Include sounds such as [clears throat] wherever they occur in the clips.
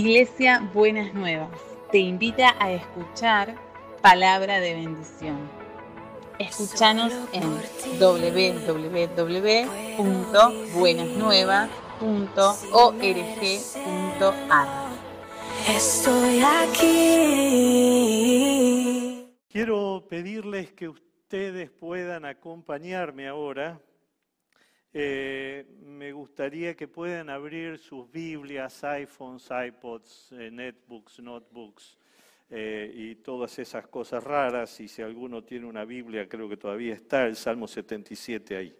Iglesia Buenas Nuevas te invita a escuchar palabra de bendición. Escúchanos en www.buenasnuevas.org.ar. Estoy aquí. Quiero pedirles que ustedes puedan acompañarme ahora. Eh, me gustaría que puedan abrir sus Biblias, iPhones, iPods, eh, netbooks, notebooks eh, y todas esas cosas raras. Y si alguno tiene una Biblia, creo que todavía está el Salmo 77 ahí.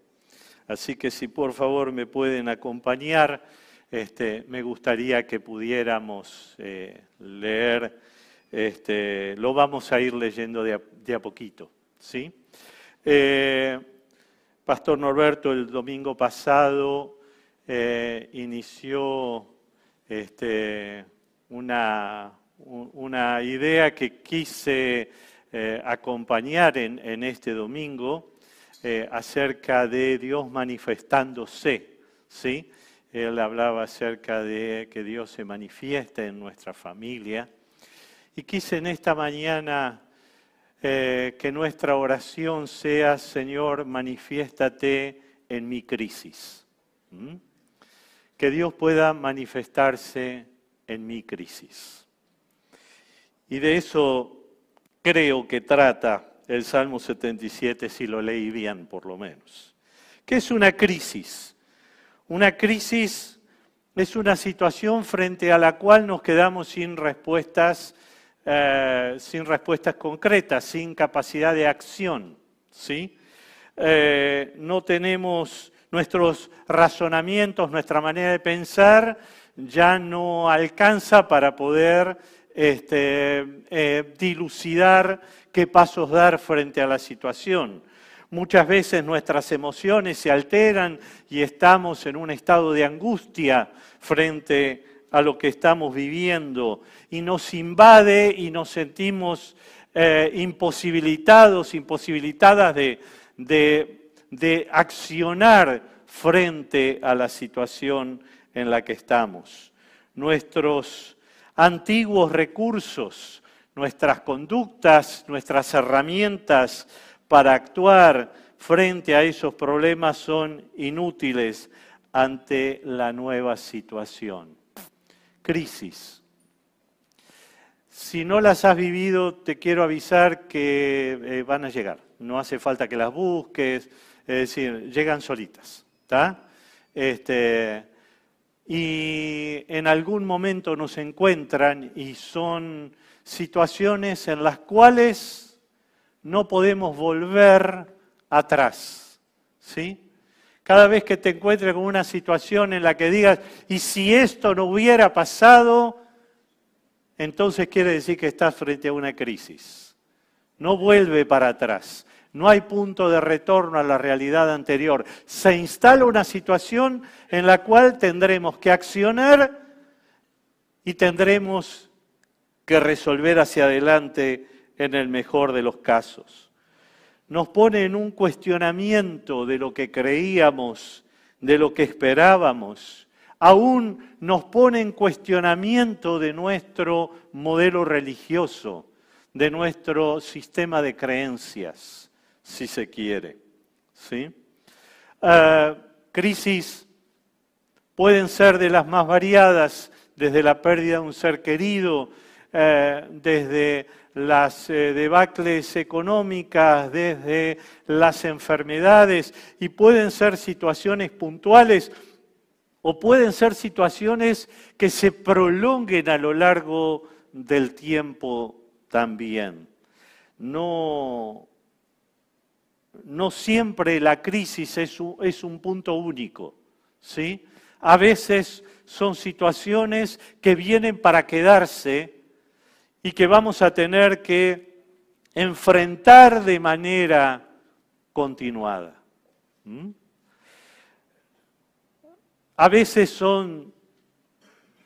Así que si por favor me pueden acompañar, este, me gustaría que pudiéramos leer. Este, lo vamos a ir leyendo de a, de a poquito. ¿sí? Pastor Norberto el domingo pasado eh, inició este, una, una, idea que quise eh, acompañar en, este domingo eh, acerca de Dios manifestándose. ¿sí? Él hablaba acerca de que Dios se manifiesta en nuestra familia. Y quise en esta mañana eh, que nuestra oración sea, Señor, manifiéstate en mi crisis. ¿Mm? Que Dios pueda manifestarse en mi crisis. Y de eso creo que trata el Salmo 77, si lo leí bien por lo menos. ¿Qué es una crisis? Una crisis es una situación frente a la cual nos quedamos sin respuestas eh, sin respuestas concretas, sin capacidad de acción. ¿sí? Eh, no tenemos nuestros razonamientos, nuestra manera de pensar ya no alcanza para poder este, eh, dilucidar qué pasos dar frente a la situación. Muchas veces nuestras emociones se alteran y estamos en un estado de angustia frente a lo que estamos viviendo y nos invade y nos sentimos eh, imposibilitados, imposibilitadas de, de accionar frente a la situación en la que estamos. Nuestros antiguos recursos, nuestras conductas, nuestras herramientas para actuar frente a esos problemas son inútiles ante la nueva situación crisis. Si no las has vivido, te quiero avisar que eh, van a llegar. No hace falta que las busques, es decir, llegan solitas. Este, y en algún momento nos encuentran y son situaciones en las cuales no podemos volver atrás. ¿Sí? Cada vez que te encuentres con una situación en la que digas, y si esto no hubiera pasado, entonces quiere decir que estás frente a una crisis. No vuelve para atrás. No hay punto de retorno a la realidad anterior. Se instala una situación en la cual tendremos que accionar y tendremos que resolver hacia adelante en el mejor de los casos nos pone en un cuestionamiento de lo que creíamos, de lo que esperábamos. Aún nos pone en cuestionamiento de nuestro modelo religioso, de nuestro sistema de creencias, si se quiere. ¿Sí? Ah, crisis pueden ser de las más variadas, desde la pérdida de un ser querido, eh, desde las eh, debacles económicas, desde las enfermedades, y pueden ser situaciones puntuales o pueden ser situaciones que se prolonguen a lo largo del tiempo también. No, no siempre la crisis es un, es un punto único, ¿sí? A veces son situaciones que vienen para quedarse y que vamos a tener que enfrentar de manera continuada. ¿Mm? A veces son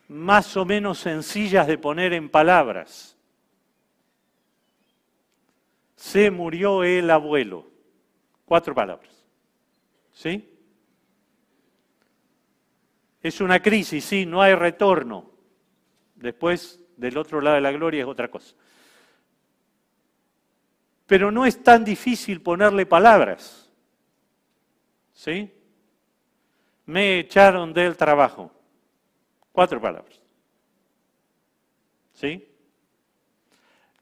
más o menos sencillas de poner en palabras. Se murió el abuelo. Cuatro palabras. ¿Sí? Es una crisis, sí, no hay retorno Después, del otro lado de la gloria es otra cosa. Pero no es tan difícil ponerle palabras. ¿Sí? Me echaron del trabajo. Cuatro palabras. ¿Sí?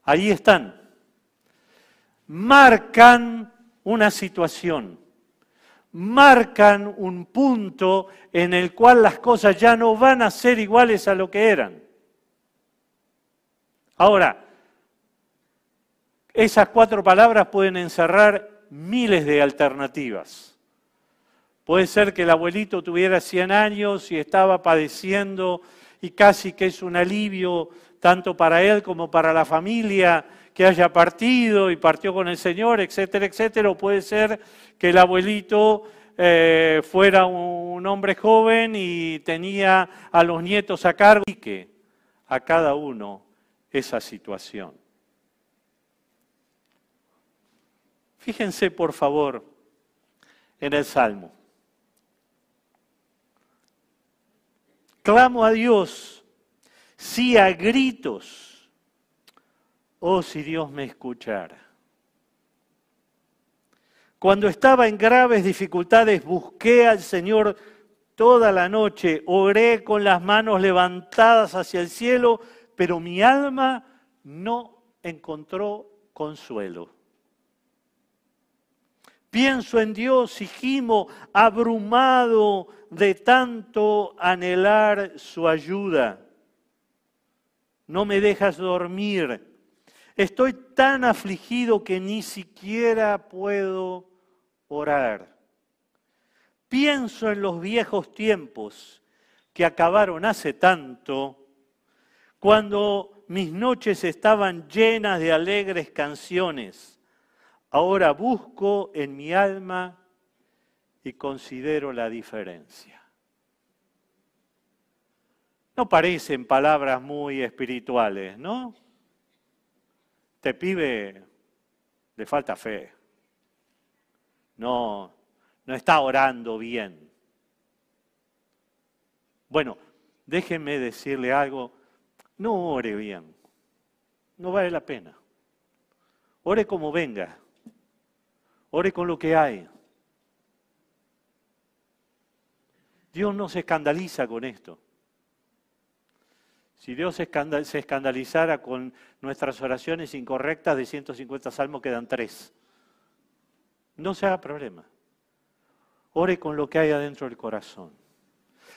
Ahí están. Marcan una situación. Marcan un punto en el cual las cosas ya no van a ser iguales a lo que eran. Ahora, esas cuatro palabras pueden encerrar miles de alternativas. Puede ser que el abuelito tuviera 100 años y estaba padeciendo y casi que es un alivio tanto para él como para la familia que haya partido y partió con el Señor, etcétera, etcétera. O puede ser que el abuelito eh, fuera un hombre joven y tenía a los nietos a cargo y que a cada uno esa situación. Fíjense, por favor, en el Salmo. Clamo a Dios, sí a gritos, oh si Dios me escuchara. Cuando estaba en graves dificultades, busqué al Señor toda la noche, oré con las manos levantadas hacia el cielo, pero mi alma no encontró consuelo. Pienso en Dios y gimo abrumado de tanto anhelar su ayuda. No me dejas dormir. Estoy tan afligido que ni siquiera puedo orar. Pienso en los viejos tiempos que acabaron hace tanto, cuando mis noches estaban llenas de alegres canciones Ahora busco en mi alma y considero la diferencia. No parecen palabras muy espirituales, ¿no? Te pibe, le falta fe. No, no está orando bien. Bueno, déjenme decirle algo, no ore bien, no vale la pena. Ore como venga. Ore con lo que hay. Dios no se escandaliza con esto. Si Dios se escandalizara con nuestras oraciones incorrectas de 150 salmos, quedan tres. No se haga problema. Ore con lo que hay adentro del corazón.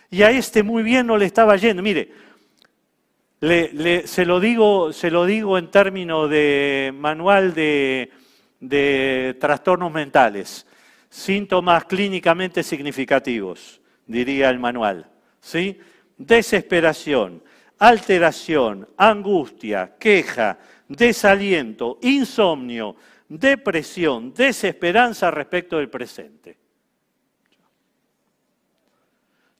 Y a este muy bien no le estaba yendo. Mire, se, lo digo, se lo digo en términos de manual de, de trastornos mentales, síntomas clínicamente significativos, diría el manual. ¿sí? Desesperación, alteración, angustia, queja, desaliento, insomnio, depresión, desesperanza respecto del presente.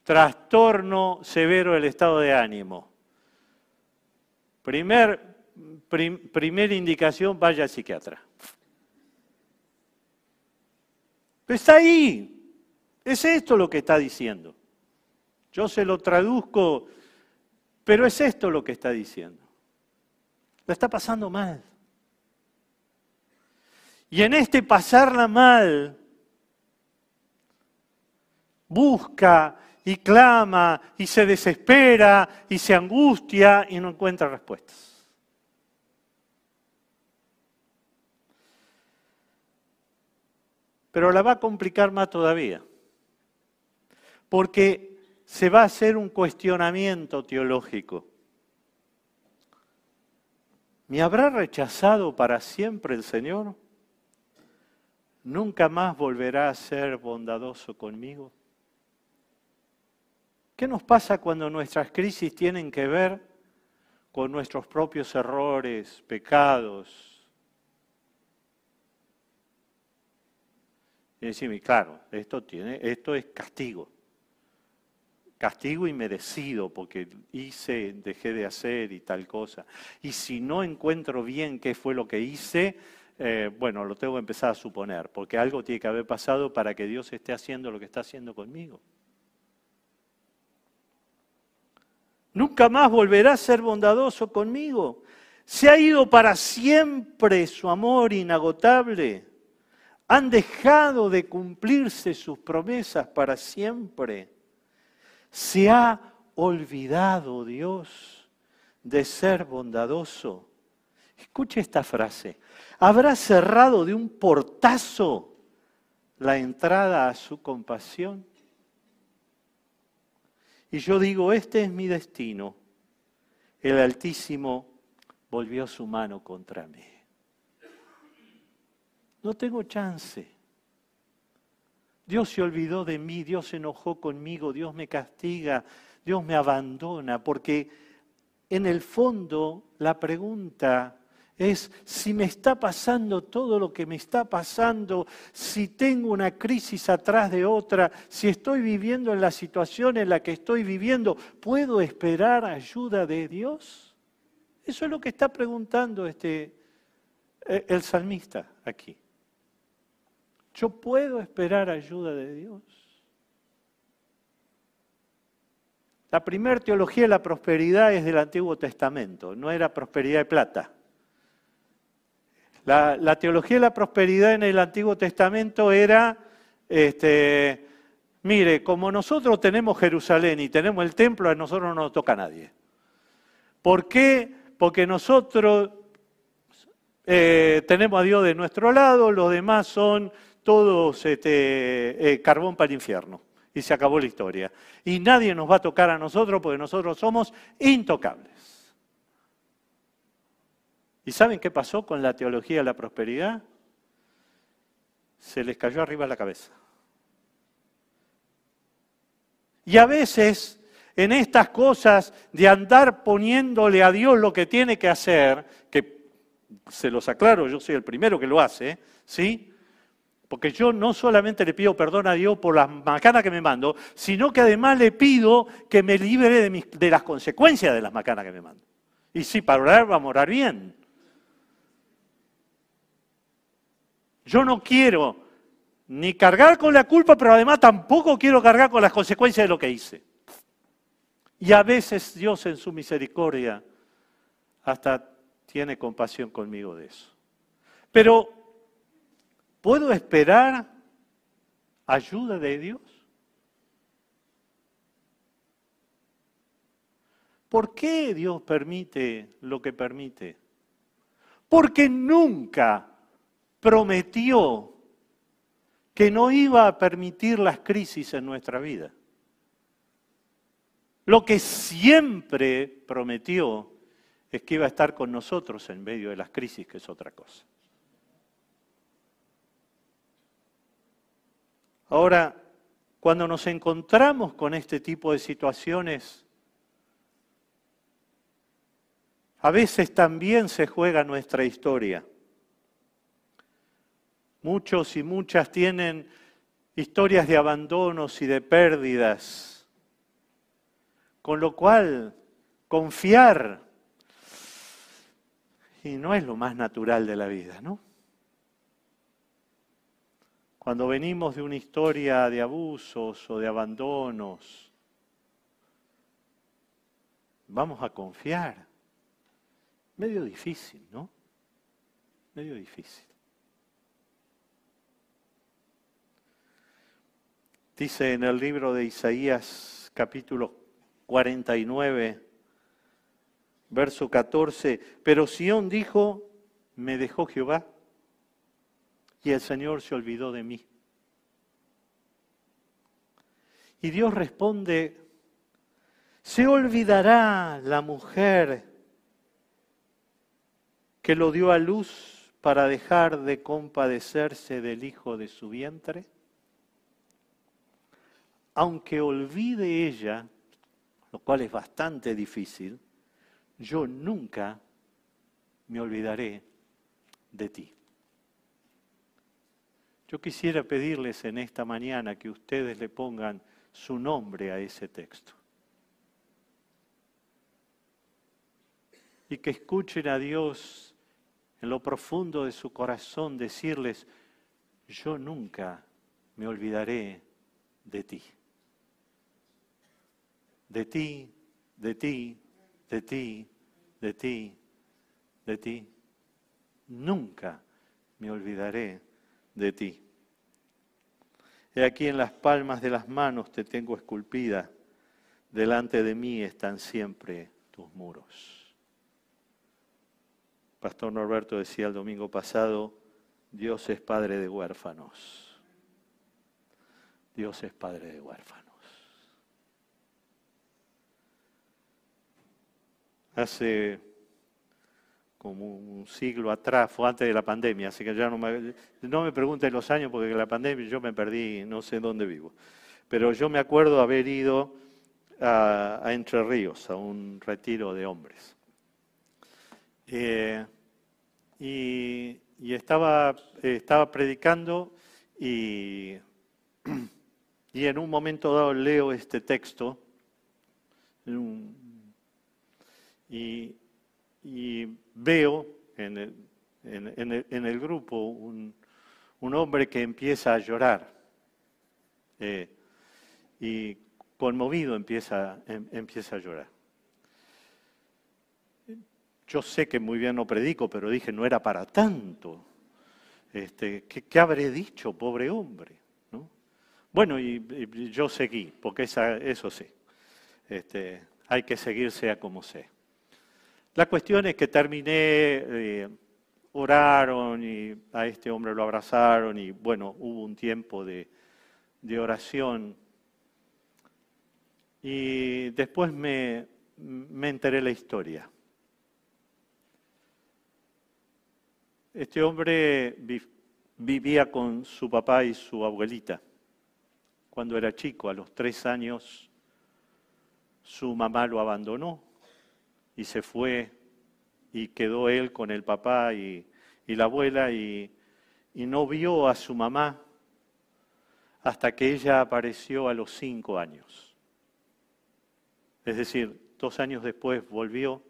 Trastorno severo del estado de ánimo. Primer, primera indicación, vaya al psiquiatra. está ahí. Es esto lo que está diciendo. Yo se lo traduzco, pero es esto lo que está diciendo. La está pasando mal. Y en este pasarla mal, busca y clama y se desespera y se angustia y no encuentra respuestas. pero la va a complicar más todavía, porque se va a hacer un cuestionamiento teológico. ¿Me habrá rechazado para siempre el Señor? ¿Nunca más volverá a ser bondadoso conmigo? ¿Qué nos pasa cuando nuestras crisis tienen que ver con nuestros propios errores, pecados, Y decirme, claro, esto, tiene, esto es castigo. Castigo inmerecido porque hice, dejé de hacer y tal cosa. Y si no encuentro bien qué fue lo que hice, eh, bueno, lo tengo que empezar a suponer, porque algo tiene que haber pasado para que Dios esté haciendo lo que está haciendo conmigo. Nunca más volverá a ser bondadoso conmigo. Se ha ido para siempre su amor inagotable. Han dejado de cumplirse sus promesas para siempre. Se ha olvidado Dios de ser bondadoso. Escuche esta frase. ¿Habrá cerrado de un portazo la entrada a su compasión? Y yo digo, este es mi destino. El Altísimo volvió su mano contra mí. No tengo chance. Dios se olvidó de mí, Dios se enojó conmigo, Dios me castiga, Dios me abandona, porque en el fondo la pregunta es si me está pasando todo lo que me está pasando, si tengo una crisis atrás de otra, si estoy viviendo en la situación en la que estoy viviendo, ¿puedo esperar ayuda de Dios? Eso es lo que está preguntando este, eh, el salmista aquí. ¿Yo puedo esperar ayuda de Dios? La primera teología de la prosperidad es del Antiguo Testamento, no era prosperidad de plata. La, teología de la prosperidad en el Antiguo Testamento era, este, mire, como nosotros tenemos Jerusalén y tenemos el templo, a nosotros no nos toca a nadie. ¿Por qué? Porque nosotros eh, tenemos a Dios de nuestro lado, los demás son todos este, eh, carbón para el infierno. Y se acabó la historia. Y nadie nos va a tocar a nosotros porque nosotros somos intocables. ¿Y saben qué pasó con la teología de la prosperidad? Se les cayó arriba la cabeza. Y a veces en estas cosas de andar poniéndole a Dios lo que tiene que hacer, que se los aclaro, yo soy el primero que lo hace, ¿sí? Porque yo no solamente le pido perdón a Dios por las macanas que me mando, sino que además le pido que me libere de, de las consecuencias de las macanas que me mando. Y sí, para orar va a morar bien. Yo no quiero ni cargar con la culpa, pero además tampoco quiero cargar con las consecuencias de lo que hice. Y a veces Dios en su misericordia hasta tiene compasión conmigo de eso. Pero, ¿puedo esperar ayuda de Dios? ¿Por qué Dios permite lo que permite? Porque nunca prometió que no iba a permitir las crisis en nuestra vida. Lo que siempre prometió es que iba a estar con nosotros en medio de las crisis, que es otra cosa. Ahora, cuando nos encontramos con este tipo de situaciones, a veces también se juega nuestra historia. Muchos y muchas tienen historias de abandonos y de pérdidas, con lo cual confiar, y no es lo más natural de la vida, ¿no? Cuando venimos de una historia de abusos o de abandonos, vamos a confiar. Medio difícil, ¿no? Medio difícil. Dice en el libro de Isaías capítulo 49, verso 14, pero Sión dijo, me dejó Jehová y el Señor se olvidó de mí. Y Dios responde, ¿se olvidará la mujer que lo dio a luz para dejar de compadecerse del hijo de su vientre? Aunque olvide ella, lo cual es bastante difícil, yo nunca me olvidaré de ti. Yo quisiera pedirles en esta mañana que ustedes le pongan su nombre a ese texto. Y que escuchen a Dios en lo profundo de su corazón decirles, yo nunca me olvidaré de ti de ti de ti, de ti, de ti, de ti. Nunca me olvidaré de ti. He aquí en las palmas de las manos te tengo esculpida, delante de mí están siempre tus muros. Pastor Norberto decía el domingo pasado, Dios es padre de huérfanos. Dios es padre de huérfanos. Hace como un siglo atrás, fue antes de la pandemia, así que ya no me, no me pregunten los años porque la pandemia yo me perdí, no sé dónde vivo. Pero yo me acuerdo haber ido a, Entre Ríos, a un retiro de hombres. Eh, y, estaba, estaba predicando y, [clears throat] y en un momento dado leo este texto y, y veo en el, grupo un, hombre que empieza a llorar eh, y conmovido empieza, em, empieza a llorar. Yo sé que muy bien no predico, pero dije, no era para tanto. Este, ¿qué, habré dicho, pobre hombre? Bueno, y, yo seguí, porque esa, eso sí. Este, hay que seguir sea como sea. La cuestión es que terminé, eh, oraron y a este hombre lo abrazaron y bueno, hubo un tiempo de, oración. Y después me, me enteré la historia. Este hombre vivía con su papá y su abuelita. Cuando era chico, a los tres años, su mamá lo abandonó y se fue y quedó él con el papá y, la abuela y, no vio a su mamá hasta que ella apareció a los cinco años. Es decir, dos años después volvió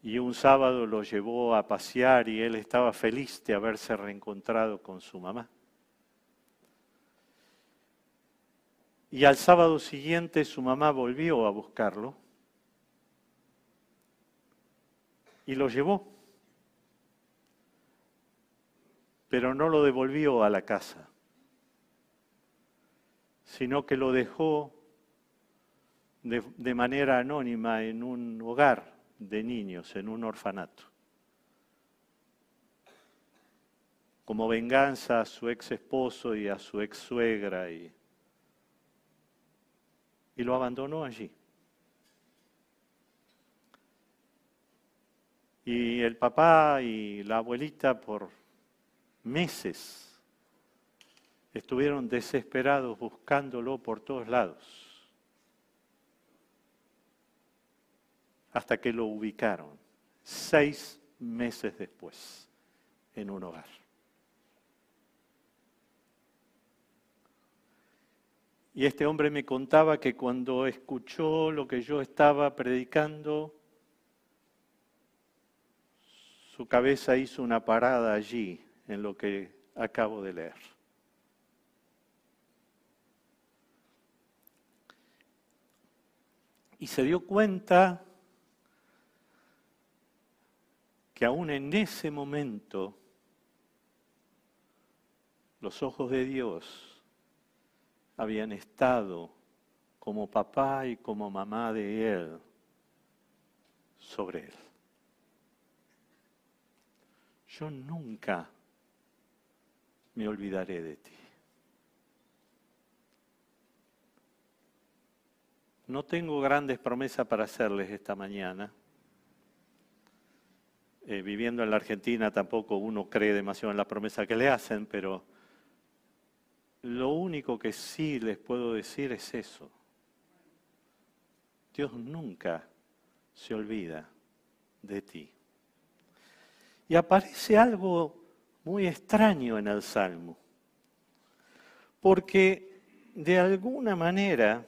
y un sábado lo llevó a pasear y él estaba feliz de haberse reencontrado con su mamá. Y al sábado siguiente su mamá volvió a buscarlo y lo llevó, pero no lo devolvió a la casa, sino que lo dejó de, manera anónima en un hogar de niños, en un orfanato. como venganza a su ex esposo y a su ex suegra y, y lo abandonó allí. Y el papá y la abuelita por meses estuvieron desesperados buscándolo por todos lados, hasta que lo ubicaron seis meses después en un hogar. Y este hombre me contaba que cuando escuchó lo que yo estaba predicando, su cabeza hizo una parada allí en lo que acabo de leer. Y se dio cuenta que aún en ese momento los ojos de Dios habían estado como papá y como mamá de él sobre él. Yo nunca me olvidaré de ti. No tengo grandes promesas para hacerles esta mañana. Eh, viviendo en la Argentina tampoco uno cree demasiado en la promesa que le hacen, pero lo único que sí les puedo decir es eso. Dios nunca se olvida de ti. Y aparece algo muy extraño en el Salmo, porque de alguna manera,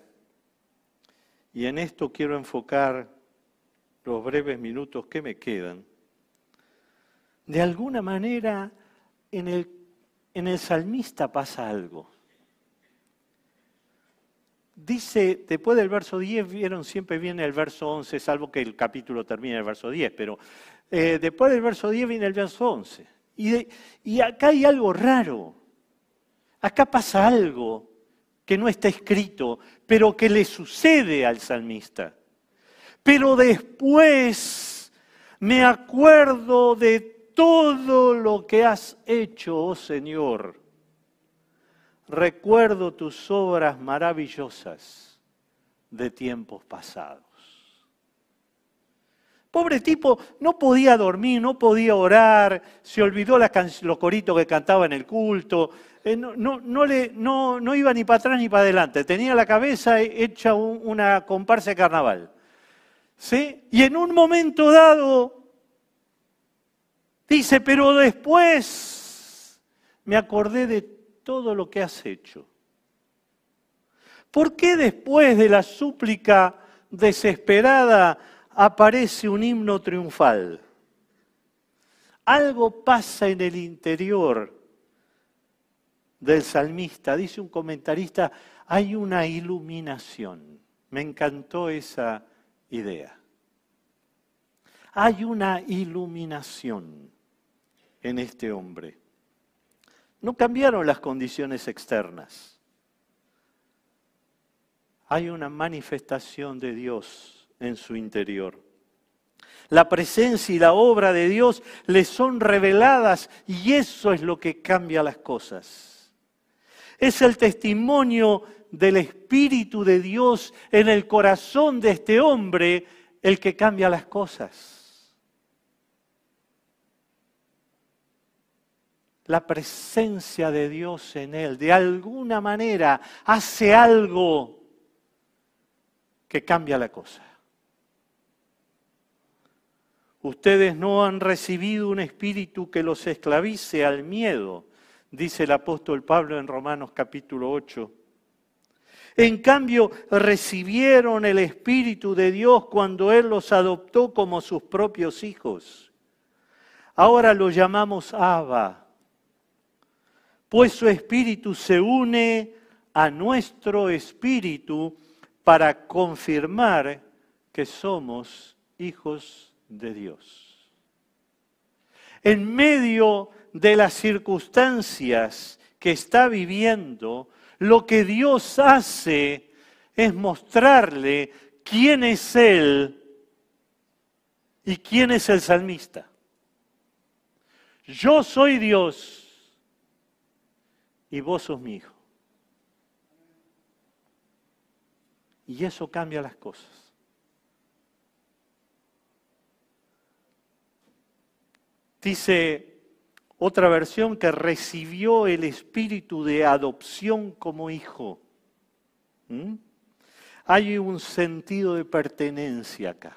y en esto quiero enfocar los breves minutos que me quedan, de alguna manera en el, en el salmista pasa algo. dice, después del verso 10, vieron, siempre viene el verso 11, salvo que el capítulo termine en el verso 10, pero eh, después del verso 10 viene el verso 11. Y, y acá hay algo raro. Acá pasa algo que no está escrito, pero que le sucede al salmista. Pero después me acuerdo de todo lo que has hecho, oh Señor. Recuerdo tus obras maravillosas de tiempos pasados. Pobre tipo, no podía dormir, no podía orar, se olvidó los coritos que cantaba en el culto, eh, no, le, no, iba ni para atrás ni para adelante, tenía la cabeza hecha una comparsa de carnaval. ¿Sí? Y en un momento dado dice, pero después me acordé de todo lo que has hecho. ¿Por qué después de la súplica desesperada aparece un himno triunfal. Algo pasa en el interior del salmista, dice un comentarista, hay una iluminación. Me encantó esa idea. Hay una iluminación en este hombre. No cambiaron las condiciones externas. Hay una manifestación de Dios en su interior. La presencia y la obra de Dios le son reveladas y eso es lo que cambia las cosas. Es el testimonio del Espíritu de Dios en el corazón de este hombre el que cambia las cosas. La presencia de Dios en él de alguna manera hace algo que cambia la cosa. Ustedes no han recibido un espíritu que los esclavice al miedo, dice el apóstol Pablo en Romanos capítulo 8. En cambio, recibieron el Espíritu de Dios cuando Él los adoptó como sus propios hijos. Ahora lo llamamos Abba, pues su Espíritu se une a nuestro Espíritu para confirmar que somos hijos de Dios. En medio de las circunstancias que está viviendo, lo que Dios hace es mostrarle quién es Él y quién es el salmista. Yo soy Dios y vos sos mi hijo. Y eso cambia las cosas. Dice otra versión que recibió el espíritu de adopción como hijo. ¿Mm? Hay un sentido de pertenencia acá.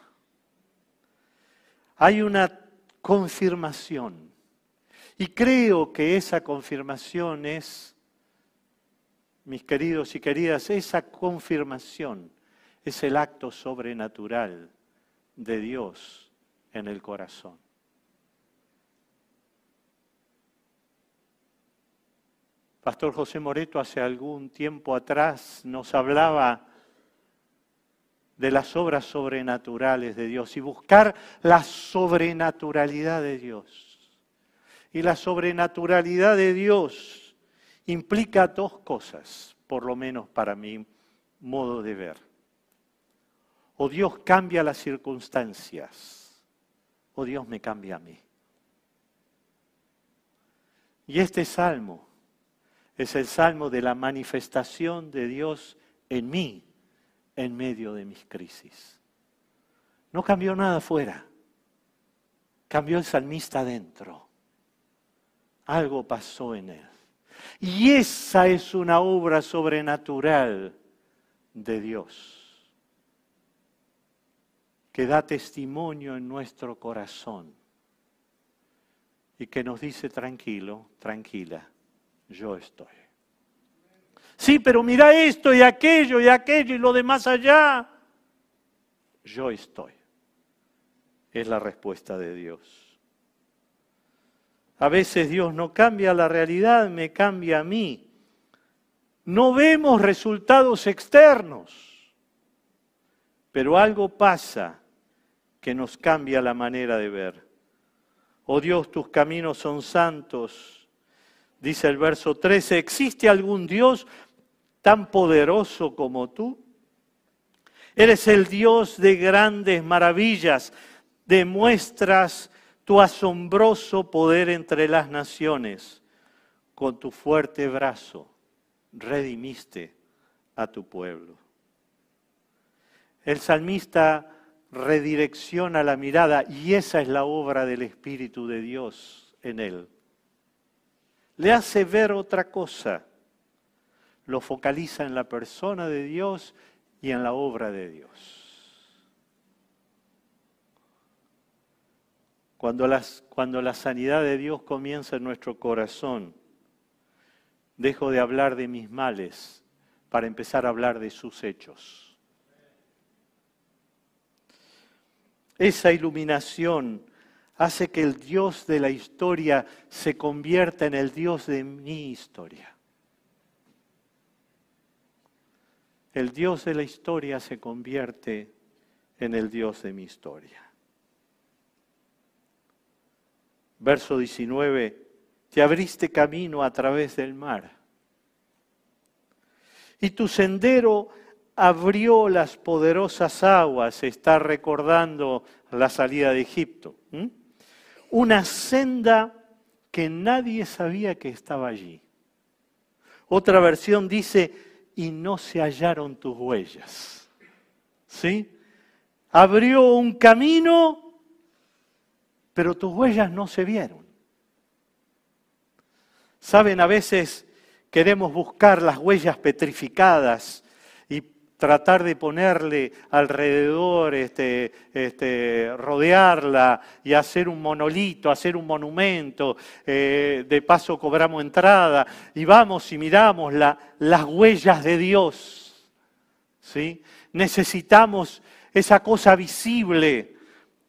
Hay una confirmación. Y creo que esa confirmación es, mis queridos y queridas, esa confirmación es el acto sobrenatural de Dios en el corazón. Pastor José Moreto hace algún tiempo atrás nos hablaba de las obras sobrenaturales de Dios y buscar la sobrenaturalidad de Dios. Y la sobrenaturalidad de Dios implica dos cosas, por lo menos para mi modo de ver. O Dios cambia las circunstancias, o Dios me cambia a mí. Y este salmo es el salmo de la manifestación de Dios en mí en medio de mis crisis. No cambió nada afuera, cambió el salmista adentro. Algo pasó en él. Y esa es una obra sobrenatural de Dios, que da testimonio en nuestro corazón y que nos dice tranquilo, tranquila yo estoy. Sí, pero mira esto y aquello y aquello y lo demás allá. Yo estoy. Es la respuesta de Dios. A veces Dios no cambia la realidad, me cambia a mí. No vemos resultados externos, pero algo pasa que nos cambia la manera de ver. Oh Dios, tus caminos son santos. Dice el verso 13, ¿existe algún Dios tan poderoso como tú? Eres el Dios de grandes maravillas, demuestras tu asombroso poder entre las naciones. Con tu fuerte brazo redimiste a tu pueblo. El salmista redirecciona la mirada y esa es la obra del Espíritu de Dios en él. Le hace ver otra cosa, lo focaliza en la persona de Dios y en la obra de Dios. Cuando, cuando la sanidad de Dios comienza en nuestro corazón, dejo de hablar de mis males para empezar a hablar de sus hechos. Esa iluminación hace que el Dios de la historia se convierta en el Dios de mi historia. El Dios de la historia se convierte en el Dios de mi historia. Verso 19, te abriste camino a través del mar. Y tu sendero abrió las poderosas aguas, está recordando la salida de Egipto. Una senda que nadie sabía que estaba allí. Otra versión dice, y no se hallaron tus huellas. ¿Sí? Abrió un camino, pero tus huellas no se vieron. Saben, a veces queremos buscar las huellas petrificadas tratar de ponerle alrededor, este, este, rodearla y hacer un monolito, hacer un monumento, eh, de paso cobramos entrada y vamos y miramos las huellas de Dios. ¿sí? Necesitamos esa cosa visible,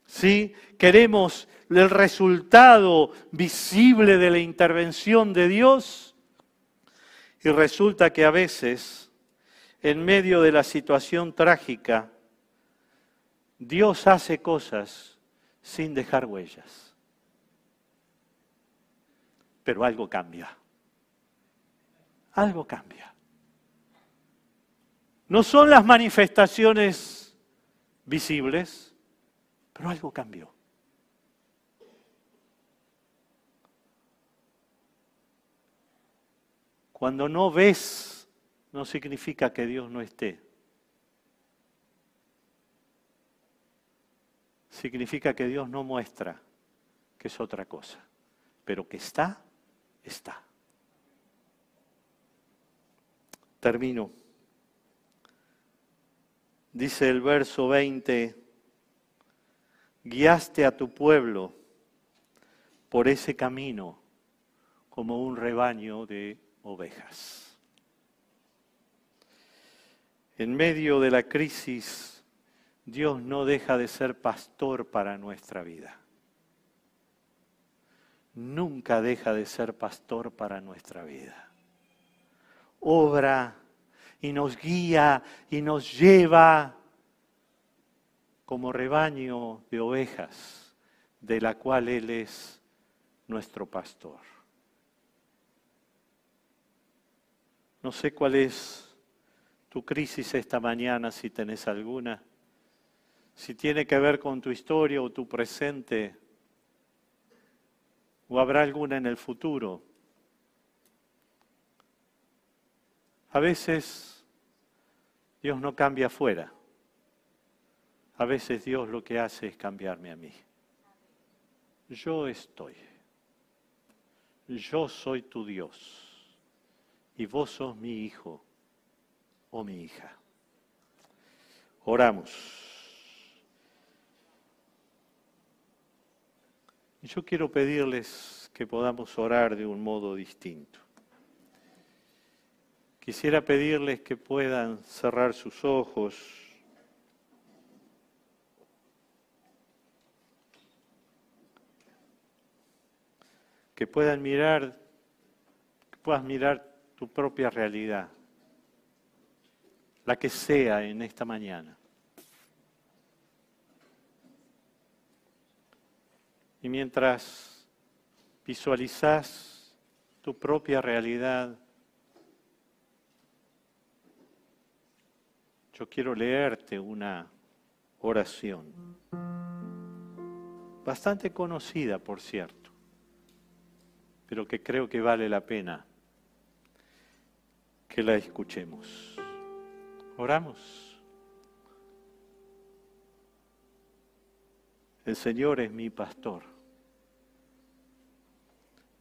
¿sí? queremos el resultado visible de la intervención de Dios y resulta que a veces en medio de la situación trágica, Dios hace cosas sin dejar huellas. Pero algo cambia. Algo cambia. No son las manifestaciones visibles, pero algo cambió. Cuando no ves no significa que Dios no esté. Significa que Dios no muestra, que es otra cosa. Pero que está, está. Termino. Dice el verso 20, guiaste a tu pueblo por ese camino como un rebaño de ovejas. En medio de la crisis, Dios no deja de ser pastor para nuestra vida. Nunca deja de ser pastor para nuestra vida. Obra y nos guía y nos lleva como rebaño de ovejas, de la cual Él es nuestro pastor. No sé cuál es tu crisis esta mañana, si tenés alguna, si tiene que ver con tu historia o tu presente, o habrá alguna en el futuro. A veces Dios no cambia afuera, a veces Dios lo que hace es cambiarme a mí. Yo estoy, yo soy tu Dios. Y vos sos mi hijo o mi hija. Oramos. Y yo quiero pedirles que podamos orar de un modo distinto. Quisiera pedirles que puedan cerrar sus ojos. Que puedan mirar, que puedas mirar tu propia realidad la que sea en esta mañana. Y mientras visualizas tu propia realidad, yo quiero leerte una oración, bastante conocida, por cierto, pero que creo que vale la pena que la escuchemos. Oramos. El Señor es mi pastor.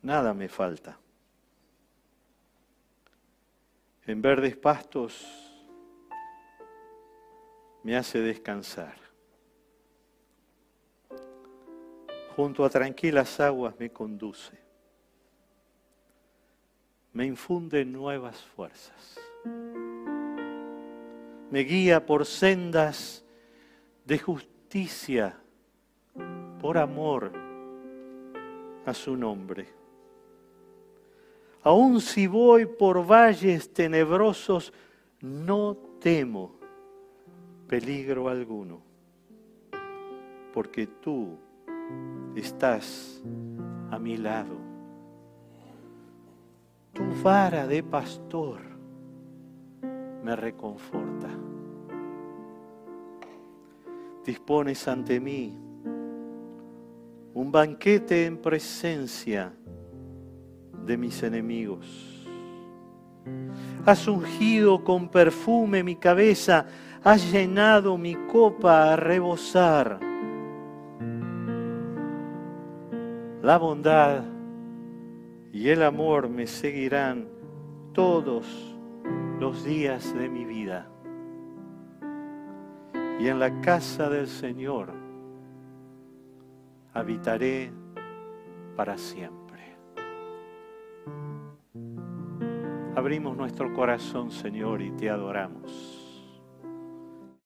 Nada me falta. En verdes pastos me hace descansar. Junto a tranquilas aguas me conduce. Me infunde nuevas fuerzas me guía por sendas de justicia, por amor a su nombre. Aun si voy por valles tenebrosos, no temo peligro alguno, porque tú estás a mi lado. Tu vara de pastor me reconforta. Dispones ante mí un banquete en presencia de mis enemigos. Has ungido con perfume mi cabeza, has llenado mi copa a rebosar. La bondad y el amor me seguirán todos los días de mi vida. Y en la casa del Señor habitaré para siempre. Abrimos nuestro corazón, Señor, y te adoramos.